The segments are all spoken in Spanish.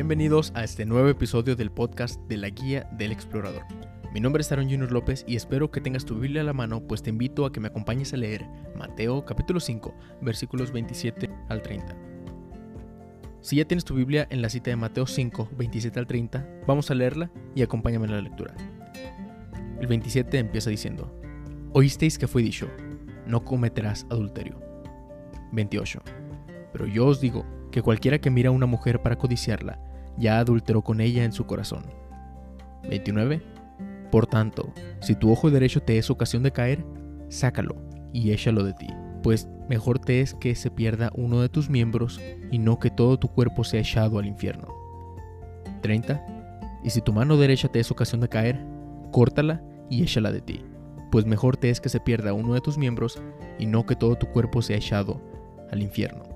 Bienvenidos a este nuevo episodio del podcast de la Guía del Explorador. Mi nombre es Aaron Junior López y espero que tengas tu Biblia a la mano, pues te invito a que me acompañes a leer Mateo capítulo 5, versículos 27 al 30. Si ya tienes tu Biblia en la cita de Mateo 5, 27 al 30, vamos a leerla y acompáñame en la lectura. El 27 empieza diciendo, Oísteis que fue dicho, no cometerás adulterio. 28. Pero yo os digo que cualquiera que mira a una mujer para codiciarla, ya adulteró con ella en su corazón. 29. Por tanto, si tu ojo derecho te es ocasión de caer, sácalo y échalo de ti, pues mejor te es que se pierda uno de tus miembros y no que todo tu cuerpo sea echado al infierno. 30. Y si tu mano derecha te es ocasión de caer, córtala y échala de ti, pues mejor te es que se pierda uno de tus miembros y no que todo tu cuerpo sea echado al infierno.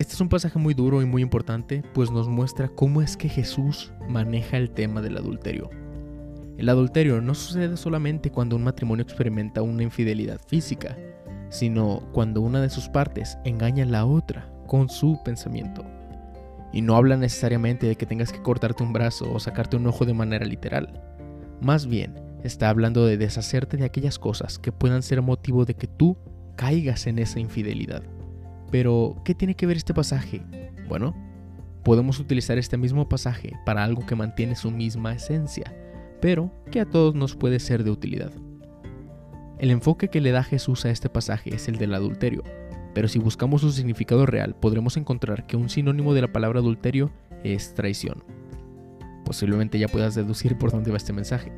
Este es un pasaje muy duro y muy importante, pues nos muestra cómo es que Jesús maneja el tema del adulterio. El adulterio no sucede solamente cuando un matrimonio experimenta una infidelidad física, sino cuando una de sus partes engaña a la otra con su pensamiento. Y no habla necesariamente de que tengas que cortarte un brazo o sacarte un ojo de manera literal. Más bien, está hablando de deshacerte de aquellas cosas que puedan ser motivo de que tú caigas en esa infidelidad. Pero, ¿qué tiene que ver este pasaje? Bueno, podemos utilizar este mismo pasaje para algo que mantiene su misma esencia, pero que a todos nos puede ser de utilidad. El enfoque que le da Jesús a este pasaje es el del adulterio, pero si buscamos su significado real podremos encontrar que un sinónimo de la palabra adulterio es traición. Posiblemente ya puedas deducir por dónde va este mensaje.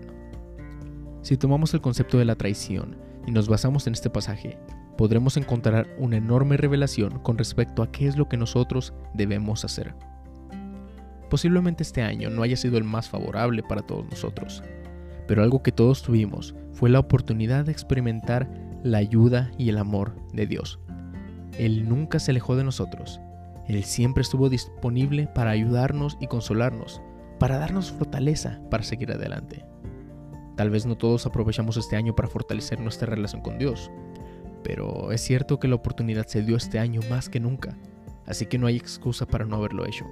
Si tomamos el concepto de la traición y nos basamos en este pasaje, podremos encontrar una enorme revelación con respecto a qué es lo que nosotros debemos hacer. Posiblemente este año no haya sido el más favorable para todos nosotros, pero algo que todos tuvimos fue la oportunidad de experimentar la ayuda y el amor de Dios. Él nunca se alejó de nosotros, Él siempre estuvo disponible para ayudarnos y consolarnos, para darnos fortaleza para seguir adelante. Tal vez no todos aprovechamos este año para fortalecer nuestra relación con Dios, pero es cierto que la oportunidad se dio este año más que nunca, así que no hay excusa para no haberlo hecho.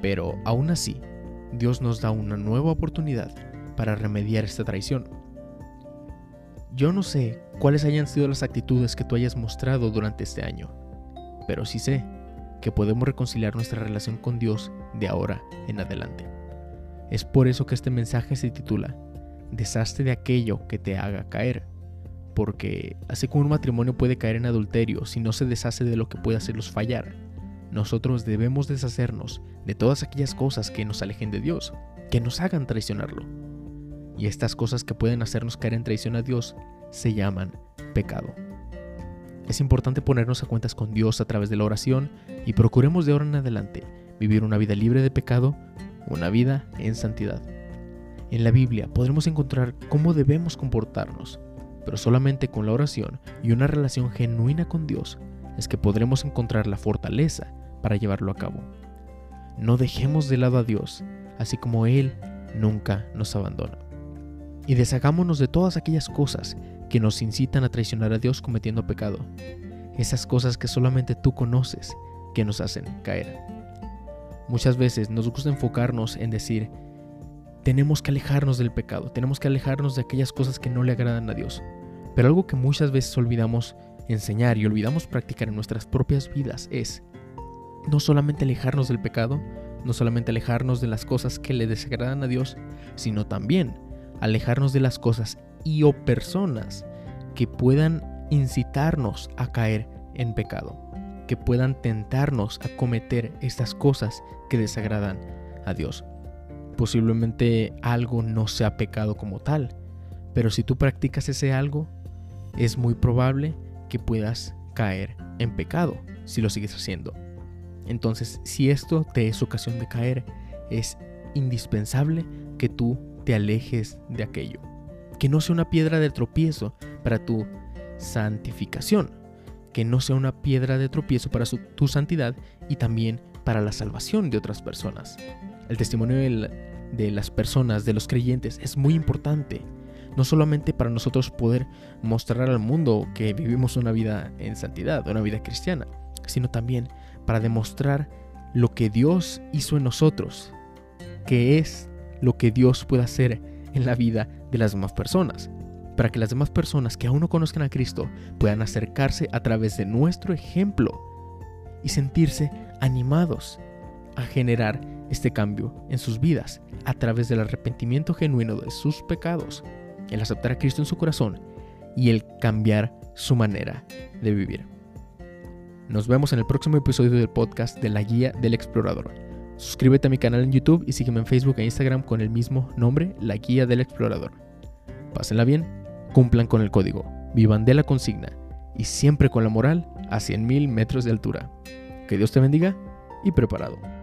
Pero aún así, Dios nos da una nueva oportunidad para remediar esta traición. Yo no sé cuáles hayan sido las actitudes que tú hayas mostrado durante este año, pero sí sé que podemos reconciliar nuestra relación con Dios de ahora en adelante. Es por eso que este mensaje se titula Deshazte de aquello que te haga caer porque así como un matrimonio puede caer en adulterio si no se deshace de lo que puede hacerlos fallar, nosotros debemos deshacernos de todas aquellas cosas que nos alejen de Dios, que nos hagan traicionarlo. Y estas cosas que pueden hacernos caer en traición a Dios se llaman pecado. Es importante ponernos a cuentas con Dios a través de la oración y procuremos de ahora en adelante vivir una vida libre de pecado, una vida en santidad. En la Biblia podremos encontrar cómo debemos comportarnos pero solamente con la oración y una relación genuina con Dios es que podremos encontrar la fortaleza para llevarlo a cabo. No dejemos de lado a Dios, así como Él nunca nos abandona. Y deshagámonos de todas aquellas cosas que nos incitan a traicionar a Dios cometiendo pecado. Esas cosas que solamente tú conoces que nos hacen caer. Muchas veces nos gusta enfocarnos en decir, tenemos que alejarnos del pecado, tenemos que alejarnos de aquellas cosas que no le agradan a Dios. Pero algo que muchas veces olvidamos enseñar y olvidamos practicar en nuestras propias vidas es no solamente alejarnos del pecado, no solamente alejarnos de las cosas que le desagradan a Dios, sino también alejarnos de las cosas y o personas que puedan incitarnos a caer en pecado, que puedan tentarnos a cometer estas cosas que desagradan a Dios. Posiblemente algo no sea pecado como tal, pero si tú practicas ese algo, es muy probable que puedas caer en pecado si lo sigues haciendo. Entonces, si esto te es ocasión de caer, es indispensable que tú te alejes de aquello. Que no sea una piedra de tropiezo para tu santificación. Que no sea una piedra de tropiezo para tu santidad y también para la salvación de otras personas. El testimonio de las personas, de los creyentes, es muy importante no solamente para nosotros poder mostrar al mundo que vivimos una vida en santidad, una vida cristiana, sino también para demostrar lo que Dios hizo en nosotros, que es lo que Dios puede hacer en la vida de las demás personas, para que las demás personas que aún no conozcan a Cristo puedan acercarse a través de nuestro ejemplo y sentirse animados a generar este cambio en sus vidas a través del arrepentimiento genuino de sus pecados, el aceptar a Cristo en su corazón y el cambiar su manera de vivir. Nos vemos en el próximo episodio del podcast de la Guía del Explorador. Suscríbete a mi canal en YouTube y sígueme en Facebook e Instagram con el mismo nombre, La Guía del Explorador. Pásenla bien, cumplan con el código, vivan de la consigna y siempre con la moral a 100.000 metros de altura. Que Dios te bendiga y preparado.